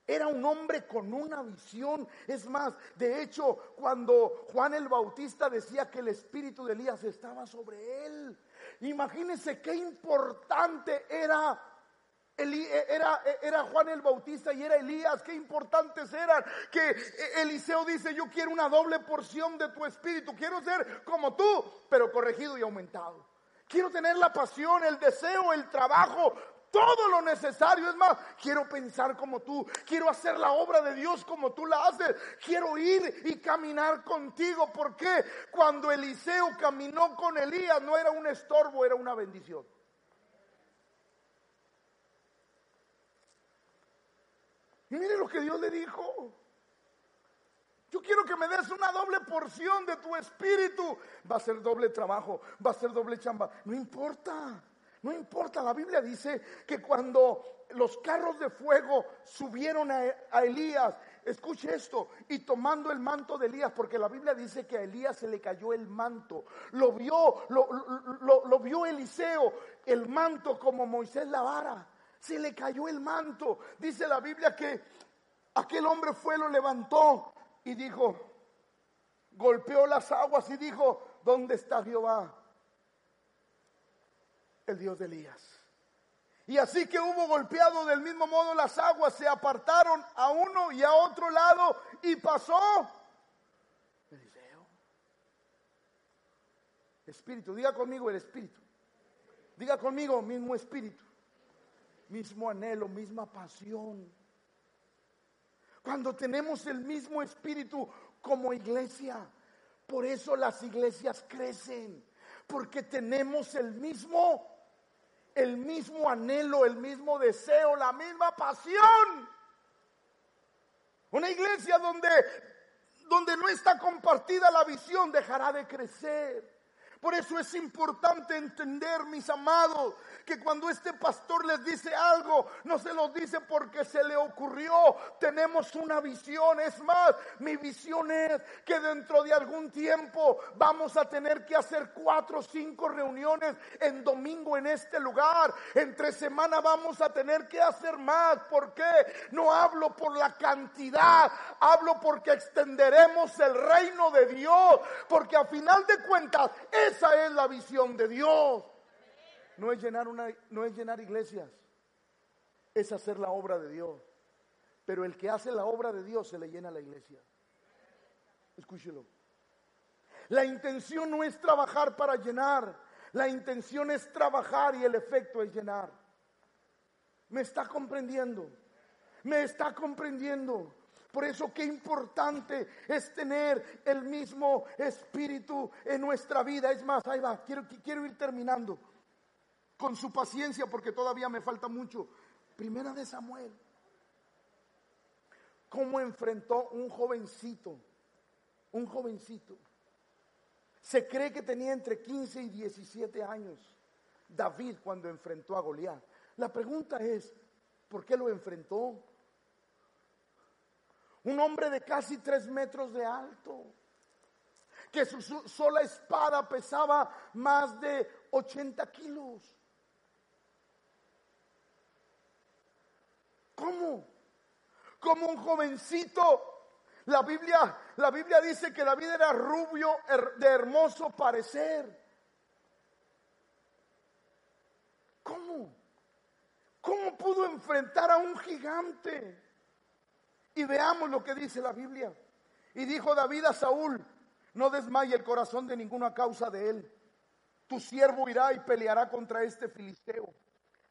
Era un hombre con una visión. Es más, de hecho, cuando Juan el Bautista decía que el espíritu de Elías estaba sobre él, imagínense qué importante era eh, era, eh, era Juan el Bautista y era Elías, qué importantes eran. Que eh, Eliseo dice, yo quiero una doble porción de tu espíritu, quiero ser como tú, pero corregido y aumentado. Quiero tener la pasión, el deseo, el trabajo, todo lo necesario. Es más, quiero pensar como tú, quiero hacer la obra de Dios como tú la haces, quiero ir y caminar contigo. porque Cuando Eliseo caminó con Elías no era un estorbo, era una bendición. Y mire lo que Dios le dijo. Yo quiero que me des una doble porción de tu espíritu. Va a ser doble trabajo, va a ser doble chamba. No importa. No importa, la Biblia dice que cuando los carros de fuego subieron a, Elías, escuche esto, y tomando el manto de Elías, porque la Biblia dice que a Elías se le cayó el manto, lo vio, lo, vio Eliseo, el manto como Moisés la vara, se le cayó el manto. Dice la Biblia que aquel hombre fue, lo levantó y dijo, golpeó las aguas y dijo, ¿dónde está Jehová? El Dios de Elías. Y así que hubo golpeado del mismo modo las aguas, se apartaron a uno y a otro lado y pasó Eliseo. Espíritu, diga conmigo el espíritu. Diga conmigo mismo espíritu, mismo anhelo, misma pasión. Cuando tenemos el mismo espíritu como iglesia, por eso las iglesias crecen, porque tenemos el mismo el mismo anhelo, el mismo deseo, la misma pasión. Una iglesia donde, donde no está compartida la visión dejará de crecer. Por eso es importante entender, mis amados, que cuando este pastor les dice algo, no se lo dice porque se le ocurrió. Tenemos una visión. Es más, mi visión es que dentro de algún tiempo vamos a tener que hacer cuatro o cinco reuniones en domingo en este lugar. Entre semana vamos a tener que hacer más. ¿Por qué? No hablo por la cantidad, hablo porque extenderemos el reino de Dios. Porque a final de cuentas, esa es la visión de Dios. No es llenar una, no es llenar iglesias, es hacer la obra de Dios. Pero el que hace la obra de Dios se le llena la iglesia. Escúchelo. La intención no es trabajar para llenar, la intención es trabajar y el efecto es llenar. ¿Me está comprendiendo? ¿Me está comprendiendo? Por eso qué importante es tener el mismo espíritu en nuestra vida. Es más, ahí va, quiero, quiero ir terminando con su paciencia porque todavía me falta mucho. Primera de Samuel. ¿Cómo enfrentó un jovencito? Un jovencito. Se cree que tenía entre 15 y 17 años David cuando enfrentó a Goliat. La pregunta es, ¿por qué lo enfrentó? Un hombre de casi tres metros de alto, que su, sola espada pesaba más de 80 kilos. ¿Cómo? Como un jovencito. La Biblia, la Biblia dice que David era rubio de hermoso parecer. ¿Cómo? ¿Cómo pudo enfrentar a un gigante? Y veamos lo que dice la Biblia. Y dijo David a Saúl, no desmaye el corazón de ninguna causa de él. Tu siervo irá y peleará contra este filisteo.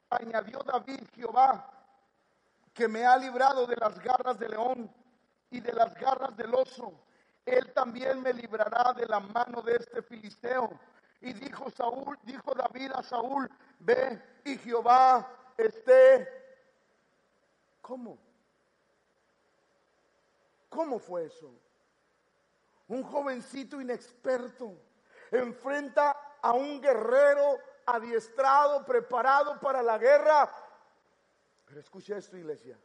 Añadió David, Jehová, que me ha librado de las garras del león y de las garras del oso. Él también me librará de la mano de este filisteo. Y dijo Saúl, dijo David a Saúl, ve y Jehová esté. ¿Cómo? ¿Cómo fue eso? Un jovencito inexperto enfrenta a un guerrero adiestrado, preparado para la guerra. Pero escucha esto, iglesia.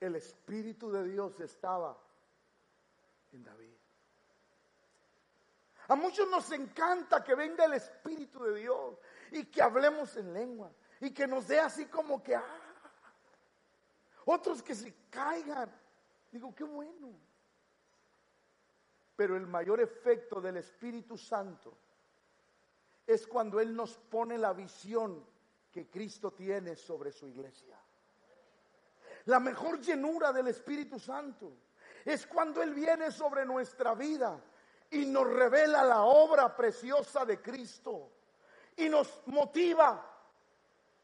El Espíritu de Dios estaba en David. A muchos nos encanta que venga el Espíritu de Dios y que hablemos en lengua y que nos dé así como que, ah, otros que se caigan. Digo, qué bueno. Pero el mayor efecto del Espíritu Santo es cuando Él nos pone la visión que Cristo tiene sobre su iglesia. La mejor llenura del Espíritu Santo es cuando Él viene sobre nuestra vida y nos revela la obra preciosa de Cristo y nos motiva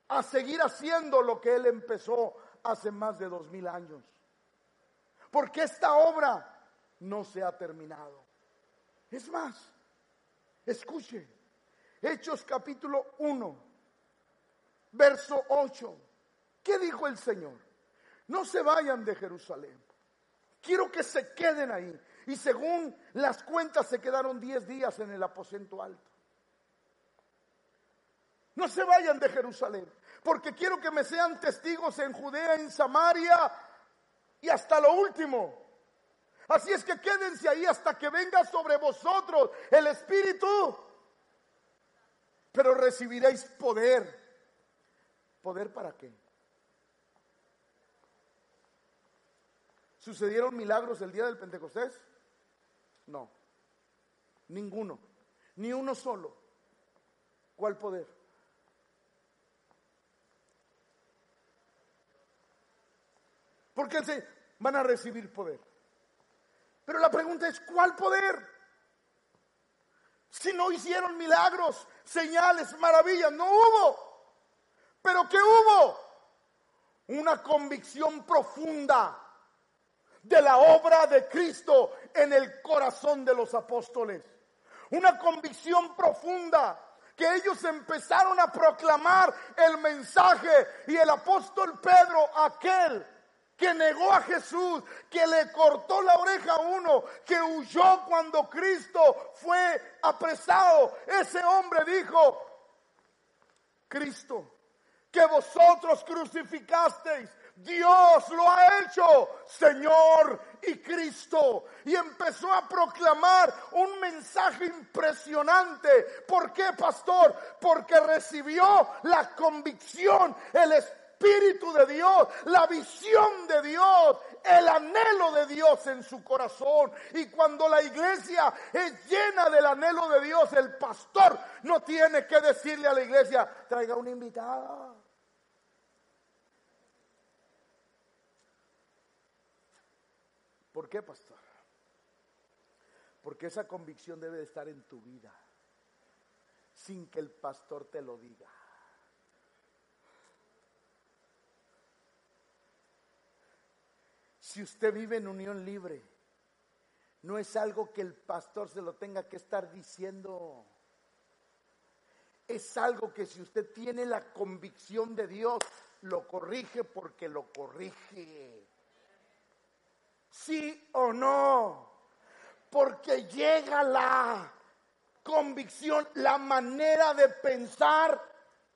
a seguir haciendo lo que Él empezó hace más de dos mil años porque esta obra no se ha terminado. Es más, escuche, Hechos capítulo 1, verso 8. ¿Qué dijo el Señor? No se vayan de Jerusalén. Quiero que se queden ahí. Y según las cuentas se quedaron 10 días en el aposento alto. No se vayan de Jerusalén, porque quiero que me sean testigos en Judea, en Samaria y hasta lo último. Así es que quédense ahí hasta que venga sobre vosotros el Espíritu. Pero recibiréis poder. ¿Poder para qué? ¿Sucedieron milagros el día del Pentecostés? No, ninguno, ni uno solo. ¿Cuál poder? Porque se van a recibir poder. Pero la pregunta es, ¿cuál poder? Si no hicieron milagros, señales, maravillas, no hubo. Pero ¿qué hubo? Una convicción profunda de la obra de Cristo en el corazón de los apóstoles. Una convicción profunda que ellos empezaron a proclamar el mensaje y el apóstol Pedro, aquel que negó a Jesús, que le cortó la oreja a uno, que huyó cuando Cristo fue apresado. Ese hombre dijo, Cristo, que vosotros crucificasteis, Dios lo ha hecho Señor y Cristo. Y empezó a proclamar un mensaje impresionante. ¿Por qué, pastor? Porque recibió la convicción, el Espíritu de Dios, la visión de Dios, el anhelo de Dios en su corazón. Y cuando la iglesia es llena del anhelo de Dios, el pastor no tiene que decirle a la iglesia, traiga una invitada. ¿Por qué, pastor? Porque esa convicción debe de estar en tu vida, sin que el pastor te lo diga. Si usted vive en unión libre, no es algo que el pastor se lo tenga que estar diciendo. Es algo que si usted tiene la convicción de Dios, lo corrige porque lo corrige sí o no. Porque llega la convicción, la manera de pensar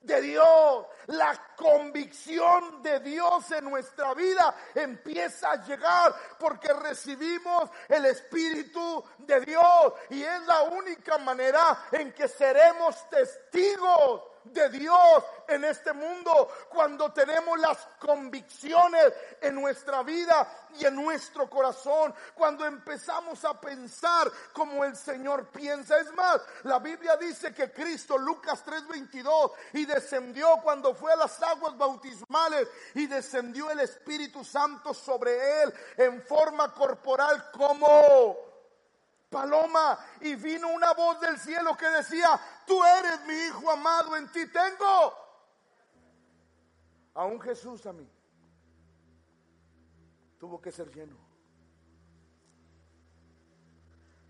de Dios, la convicción de Dios en nuestra vida empieza a llegar porque recibimos el Espíritu de Dios y es la única manera en que seremos testigos de Dios en este mundo, cuando tenemos las convicciones en nuestra vida y en nuestro corazón, cuando empezamos a pensar como el Señor piensa. Es más, la Biblia dice que Cristo, Lucas 3:22, y descendió cuando fue a las aguas bautismales y descendió el Espíritu Santo sobre él en forma corporal como paloma y vino una voz del cielo que decía, tú eres mi hijo amado, en ti tengo a un Jesús a mí. Tuvo que ser lleno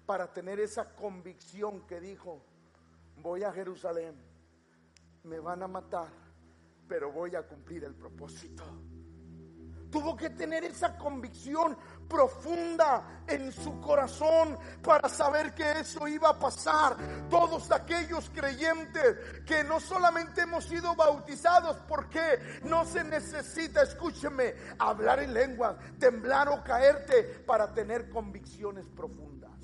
para tener esa convicción que dijo, voy a Jerusalén, me van a matar, pero voy a cumplir el propósito. Tuvo que tener esa convicción profunda en su corazón para saber que eso iba a pasar. Todos aquellos creyentes que no solamente hemos sido bautizados, porque no se necesita, escúcheme, hablar en lengua, temblar o caerte para tener convicciones profundas.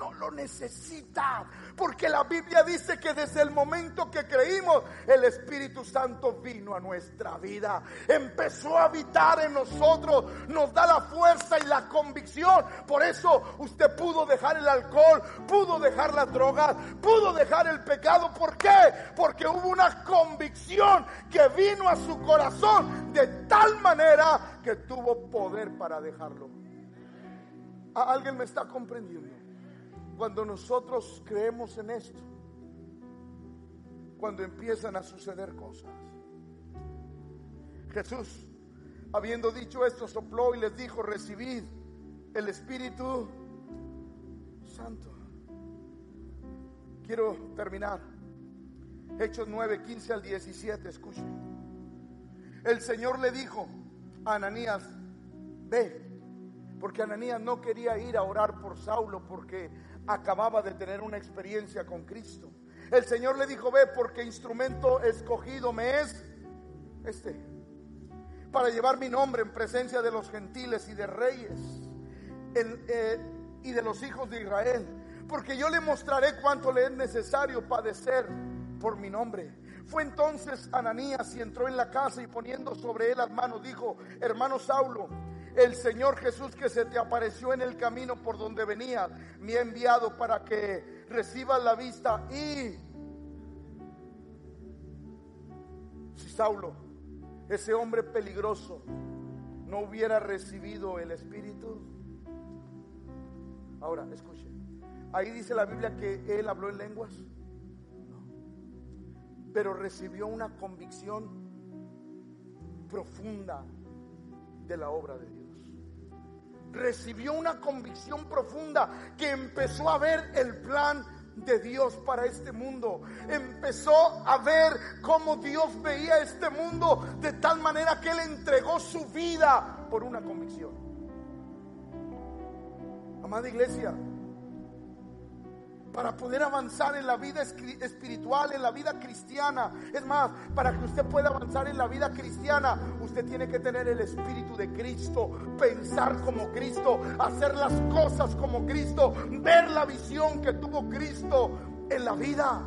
No lo necesita. Porque la Biblia dice que desde el momento que creímos, el Espíritu Santo vino a nuestra vida. Empezó a habitar en nosotros. Nos da la fuerza y la convicción. Por eso usted pudo dejar el alcohol, pudo dejar las drogas, pudo dejar el pecado. ¿Por qué? Porque hubo una convicción que vino a su corazón de tal manera que tuvo poder para dejarlo. ¿Alguien me está comprendiendo? Cuando nosotros creemos en esto, cuando empiezan a suceder cosas. Jesús, habiendo dicho esto, sopló y les dijo, recibid el Espíritu Santo. Quiero terminar. Hechos 9, 15 al 17, escuchen. El Señor le dijo a Ananías, ve, porque Ananías no quería ir a orar por Saulo porque acababa de tener una experiencia con Cristo. El Señor le dijo, ve porque instrumento escogido me es este, para llevar mi nombre en presencia de los gentiles y de reyes eh, y de los hijos de Israel. Porque yo le mostraré cuánto le es necesario padecer por mi nombre. Fue entonces Ananías y entró en la casa y poniendo sobre él las manos dijo, hermano Saulo, el Señor Jesús que se te apareció en el camino por donde venía, me ha enviado para que recibas la vista y si Saulo, ese hombre peligroso, no hubiera recibido el Espíritu. Ahora, escuche, ahí dice la Biblia que él habló en lenguas, pero recibió una convicción profunda de la obra de Dios recibió una convicción profunda que empezó a ver el plan de Dios para este mundo. Empezó a ver cómo Dios veía este mundo de tal manera que Él entregó su vida por una convicción. Amada iglesia, para poder avanzar en la vida espiritual, en la vida cristiana. Es más, para que usted pueda avanzar en la vida cristiana, usted tiene que tener el Espíritu de Cristo, pensar como Cristo, hacer las cosas como Cristo, ver la visión que tuvo Cristo en la vida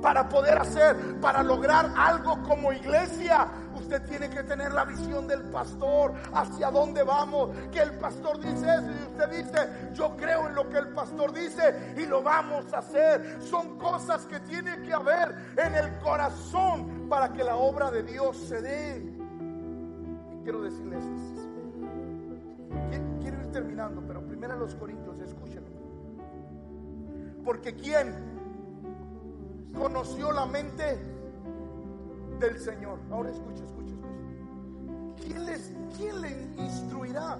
para poder hacer, para lograr algo como iglesia. Usted tiene que tener la visión del pastor, hacia dónde vamos, que el pastor dice eso y usted dice, yo creo en lo que el pastor dice y lo vamos a hacer. Son cosas que tiene que haber en el corazón para que la obra de Dios se dé. Y quiero decirles, quiero ir terminando, pero primero a los Corintios, escúchenme. Porque ¿quién? conoció la mente del Señor. Ahora escucha, escucha, escucha. ¿Quién, les, ¿Quién le instruirá?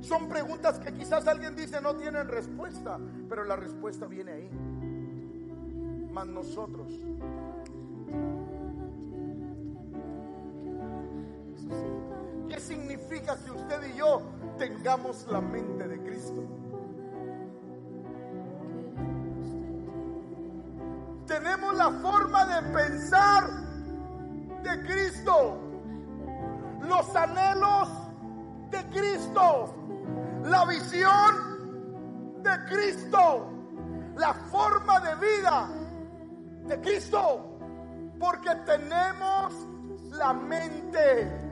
Son preguntas que quizás alguien dice no tienen respuesta, pero la respuesta viene ahí. Mas nosotros ¿Qué significa que usted y yo tengamos la mente de Cristo? Tenemos la forma de pensar de Cristo, los anhelos de Cristo, la visión de Cristo, la forma de vida de Cristo, porque tenemos la mente.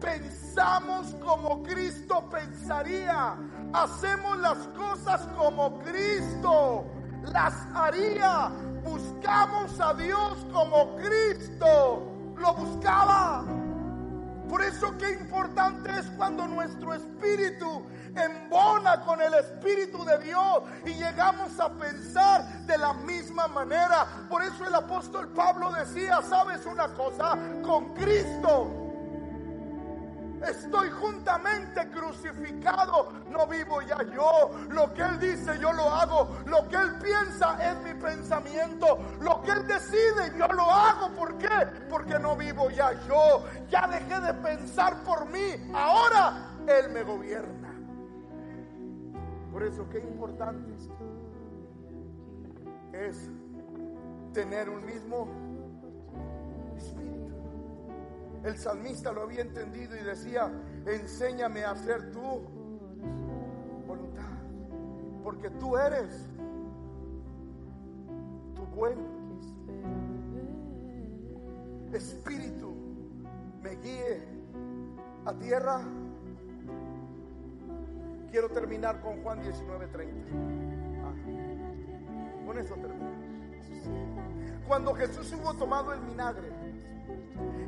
Pensamos como Cristo pensaría. Hacemos las cosas como Cristo las haría a Dios como Cristo lo buscaba. Por eso qué importante es cuando nuestro espíritu embona con el espíritu de Dios y llegamos a pensar de la misma manera. Por eso el apóstol Pablo decía, ¿sabes una cosa? Con Cristo Estoy juntamente crucificado. No vivo ya yo. Lo que Él dice yo lo hago. Lo que Él piensa es mi pensamiento. Lo que Él decide yo lo hago. ¿Por qué? Porque no vivo ya yo. Ya dejé de pensar por mí. Ahora Él me gobierna. Por eso qué importante es tener un mismo el salmista lo había entendido y decía, enséñame a hacer tu voluntad, porque tú eres tu buen espíritu, me guíe a tierra. Quiero terminar con Juan 19:30. Ah, con eso termino. Cuando Jesús hubo tomado el vinagre,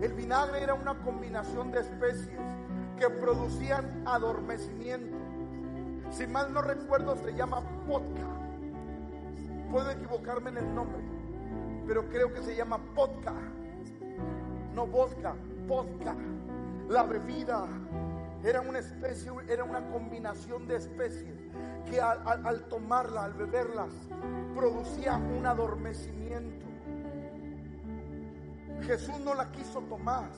el vinagre era una combinación de especies que producían adormecimiento. Si mal no recuerdo, se llama vodka. Puedo equivocarme en el nombre, pero creo que se llama vodka. No vodka, vodka. La bebida era una especie, era una combinación de especies que al tomarla, al beberlas, producía un adormecimiento. Jesús no la quiso tomar.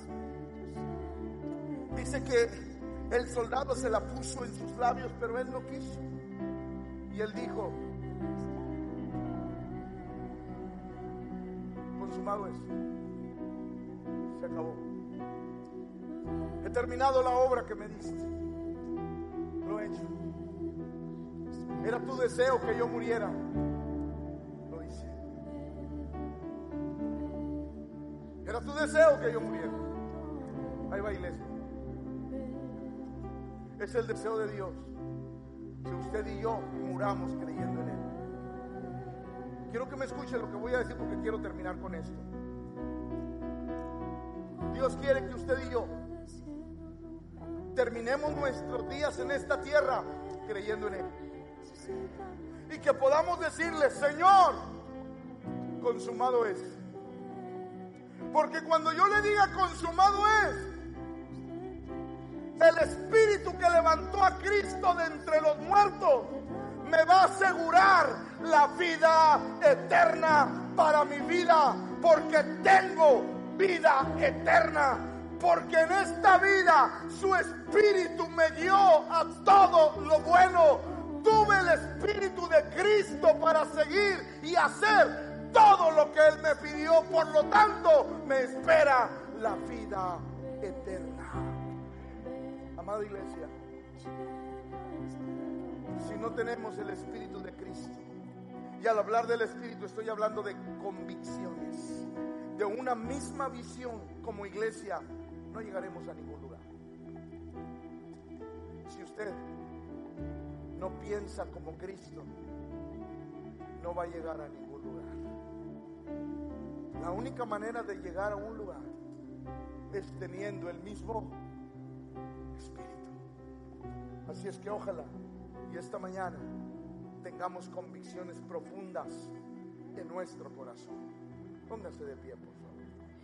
Dice que el soldado se la puso en sus labios, pero él no quiso. Y él dijo, consumado es. Se acabó. He terminado la obra que me diste. Lo he hecho. Era tu deseo que yo muriera. Era tu deseo que yo muriera. Ahí va iglesia. Es el deseo de Dios. Que usted y yo muramos creyendo en Él. Quiero que me escuche lo que voy a decir porque quiero terminar con esto. Dios quiere que usted y yo terminemos nuestros días en esta tierra creyendo en Él. Y que podamos decirle, Señor, consumado es. Porque cuando yo le diga consumado es, el Espíritu que levantó a Cristo de entre los muertos me va a asegurar la vida eterna para mi vida, porque tengo vida eterna, porque en esta vida su Espíritu me dio a todo lo bueno. Tuve el Espíritu de Cristo para seguir y hacer todo lo que Él me pidió, por lo tanto me espera la vida eterna amada iglesia, si no tenemos el Espíritu de Cristo, y al hablar del Espíritu estoy hablando de convicciones, de una misma visión como iglesia, no llegaremos a ningún lugar. Si usted no piensa como Cristo, no va a llegar a ningún lugar. La única manera de llegar a un lugar es teniendo el mismo Así es que ojalá y esta mañana tengamos convicciones profundas en nuestro corazón. Póngase de pie, por.